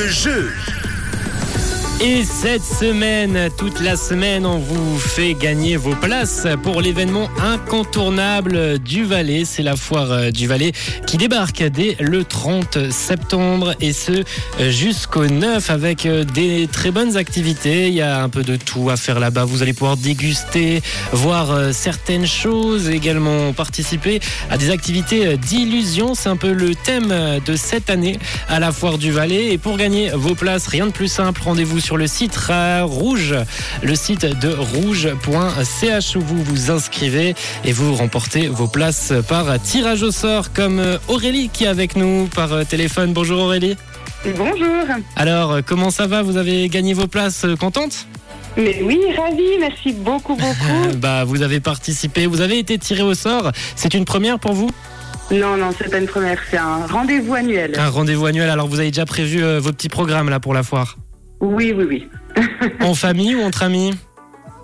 le jeu. Et cette semaine, toute la semaine, on vous fait gagner vos places pour l'événement incontournable du Valais. C'est la foire euh, du Valais qui débarque dès le 30 septembre et ce jusqu'au 9 avec euh, des très bonnes activités. Il y a un peu de tout à faire là-bas. Vous allez pouvoir déguster, voir euh, certaines choses, également participer à des activités d'illusion. C'est un peu le thème de cette année à la foire du Valais. Et pour gagner vos places, rien de plus simple, rendez-vous sur sur le site Rouge, le site de rouge.ch où vous vous inscrivez et vous remportez vos places par tirage au sort comme Aurélie qui est avec nous par téléphone. Bonjour Aurélie. Bonjour. Alors, comment ça va? Vous avez gagné vos places contente? Mais oui, ravi, merci beaucoup, beaucoup. bah, vous avez participé, vous avez été tiré au sort. C'est une première pour vous? Non, non, c'est pas une première, c'est un rendez-vous annuel. Un rendez-vous annuel, alors vous avez déjà prévu euh, vos petits programmes là pour la foire? Oui, oui, oui. en famille ou entre amis?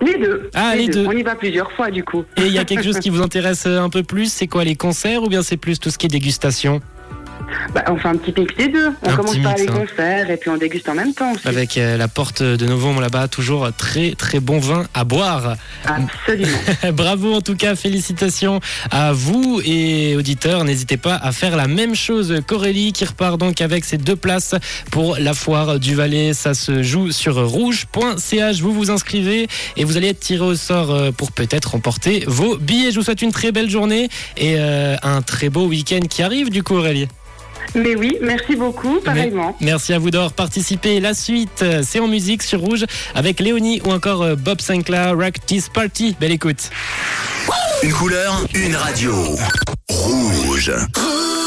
Les deux. Ah, les, deux. On y va plusieurs fois, du coup. Et il y a quelque chose qui vous intéresse un peu plus C'est quoi, les concerts ou bien c'est plus tout ce qui est dégustation? Bah, on fait un petit mix des deux. On commence par les hein. concerts et puis on déguste en même temps aussi. Avec euh, la porte de novembre là-bas, toujours très très bon vin à boire. Absolument. Bravo en tout cas, félicitations à vous et auditeurs. N'hésitez pas à faire la même chose qu'Aurélie qui repart donc avec ses deux places pour la foire du Valais. Ça se joue sur rouge.ch. Vous vous inscrivez et vous allez être tiré au sort euh, pour peut-être remporter vos billets. Je vous souhaite une très belle journée et euh, un très beau week-end qui arrive du coup Aurélie. Mais oui, merci beaucoup, pareillement. merci à vous d'avoir participé. La suite, c'est en musique sur Rouge avec Léonie ou encore euh, Bob Sinclair, Rock This Party. Belle écoute. Une couleur, une radio. Rouge. Rouge.